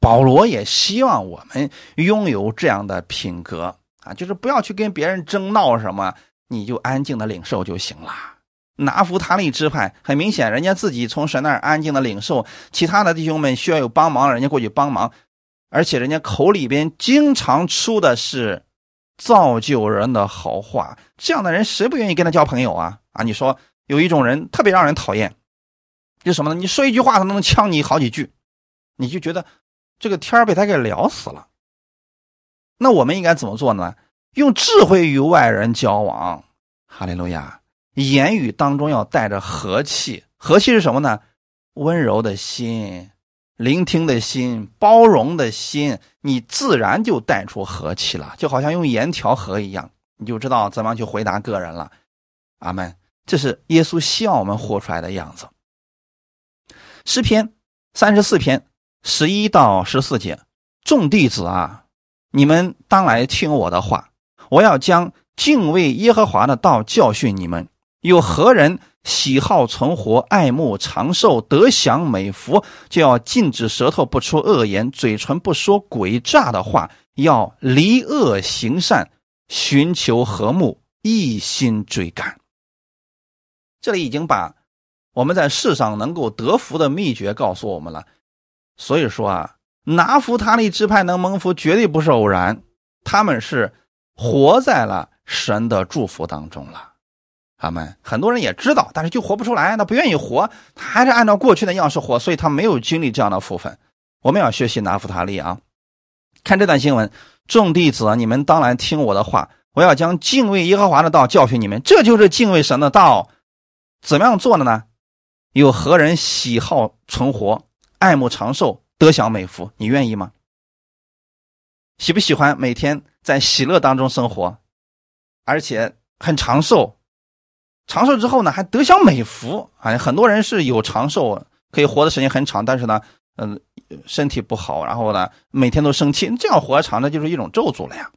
保罗也希望我们拥有这样的品格啊，就是不要去跟别人争闹什么。你就安静的领受就行了。拿弗他利支派很明显，人家自己从神那儿安静的领受，其他的弟兄们需要有帮忙，人家过去帮忙，而且人家口里边经常出的是造就人的好话。这样的人谁不愿意跟他交朋友啊？啊，你说有一种人特别让人讨厌，就什么呢？你说一句话，他都能呛你好几句，你就觉得这个天被他给聊死了。那我们应该怎么做呢？用智慧与外人交往，哈利路亚！言语当中要带着和气，和气是什么呢？温柔的心、聆听的心、包容的心，你自然就带出和气了，就好像用盐调和一样，你就知道怎么去回答个人了。阿门！这是耶稣希望我们活出来的样子。诗篇三十四篇十一到十四节，众弟子啊，你们当来听我的话。我要将敬畏耶和华的道教训你们。有何人喜好存活、爱慕长寿、得享美福，就要禁止舌头不出恶言，嘴唇不说诡诈的话，要离恶行善，寻求和睦，一心追赶。这里已经把我们在世上能够得福的秘诀告诉我们了。所以说啊，拿福他利支派能蒙福，绝对不是偶然，他们是。活在了神的祝福当中了，他们很多人也知道，但是就活不出来，他不愿意活，他还是按照过去的样式活，所以他没有经历这样的福分。我们要学习拿弗塔利啊！看这段新闻，众弟子，你们当然听我的话，我要将敬畏耶和华的道教训你们，这就是敬畏神的道。怎么样做的呢？有何人喜好存活、爱慕长寿、得享美福？你愿意吗？喜不喜欢每天？在喜乐当中生活，而且很长寿，长寿之后呢，还得享美福。哎，很多人是有长寿，可以活的时间很长，但是呢，嗯，身体不好，然后呢，每天都生气，这样活长，那就是一种咒诅了呀。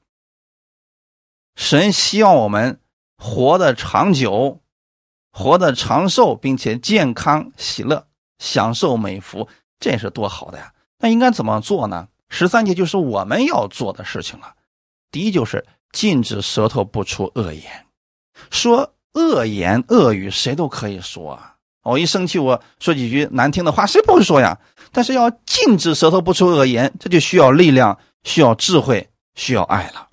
神希望我们活得长久，活得长寿，并且健康、喜乐、享受美福，这是多好的呀！那应该怎么做呢？十三节就是我们要做的事情了。第一就是禁止舌头不出恶言，说恶言恶语谁都可以说啊。我一生气，我说几句难听的话，谁不会说呀？但是要禁止舌头不出恶言，这就需要力量，需要智慧，需要爱了。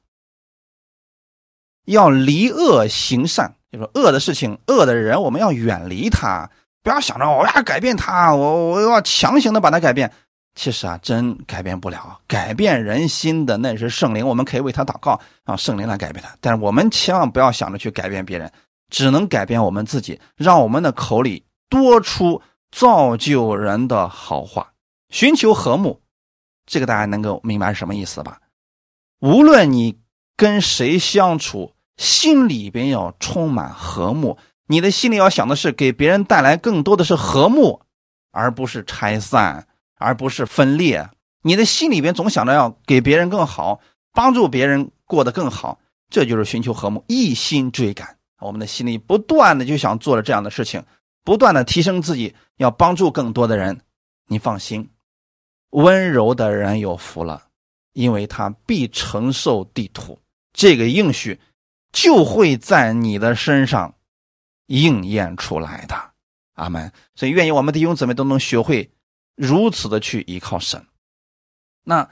要离恶行善，就说恶的事情、恶的人，我们要远离他，不要想着我要改变他，我我要强行的把他改变。其实啊，真改变不了。改变人心的那是圣灵，我们可以为他祷告，让圣灵来改变他。但是我们千万不要想着去改变别人，只能改变我们自己，让我们的口里多出造就人的好话，寻求和睦，这个大家能够明白是什么意思吧？无论你跟谁相处，心里边要充满和睦。你的心里要想的是给别人带来更多的是和睦，而不是拆散，而不是分裂。你的心里边总想着要给别人更好，帮助别人过得更好，这就是寻求和睦，一心追赶。我们的心里不断的就想做着这样的事情，不断的提升自己，要帮助更多的人。你放心，温柔的人有福了，因为他必承受地土。这个应许就会在你的身上。应验出来的，阿门。所以，愿意我们弟兄姊妹都能学会如此的去依靠神。那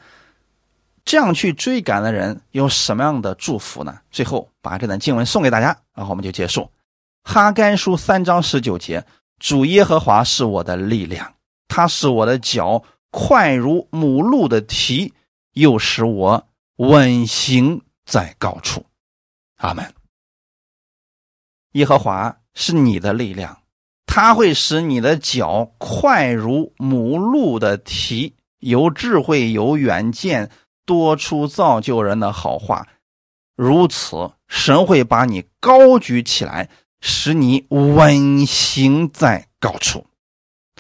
这样去追赶的人有什么样的祝福呢？最后把这段经文送给大家，然后我们就结束。哈该书三章十九节：主耶和华是我的力量，他使我的脚快如母鹿的蹄，又使我稳行在高处。阿门。耶和华。是你的力量，它会使你的脚快如母鹿的蹄，有智慧，有远见，多出造就人的好话。如此，神会把你高举起来，使你稳行在高处。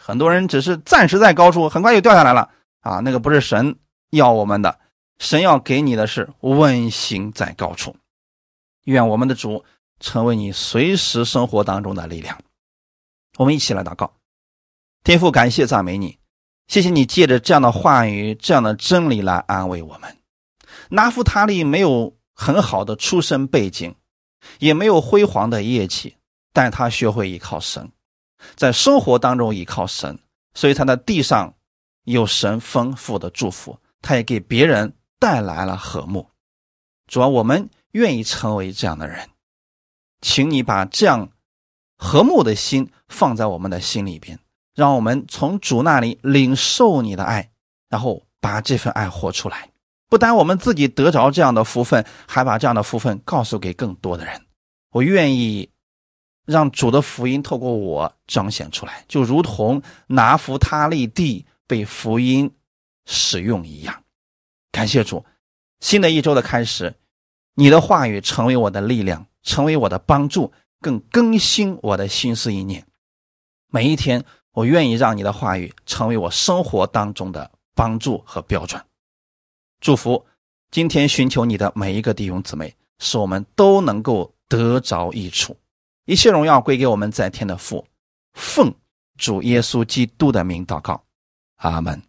很多人只是暂时在高处，很快就掉下来了啊！那个不是神要我们的，神要给你的是稳行在高处。愿我们的主。成为你随时生活当中的力量。我们一起来祷告，天父，感谢赞美你，谢谢你借着这样的话语、这样的真理来安慰我们。拿夫塔利没有很好的出身背景，也没有辉煌的业绩，但他学会依靠神，在生活当中依靠神，所以他在地上有神丰富的祝福，他也给别人带来了和睦。主要我们愿意成为这样的人。请你把这样和睦的心放在我们的心里边，让我们从主那里领受你的爱，然后把这份爱活出来。不单我们自己得着这样的福分，还把这样的福分告诉给更多的人。我愿意让主的福音透过我彰显出来，就如同拿福他利地被福音使用一样。感谢主，新的一周的开始，你的话语成为我的力量。成为我的帮助，更更新我的心思意念。每一天，我愿意让你的话语成为我生活当中的帮助和标准。祝福今天寻求你的每一个弟兄姊妹，使我们都能够得着益处。一切荣耀归给我们在天的父，奉主耶稣基督的名祷告，阿门。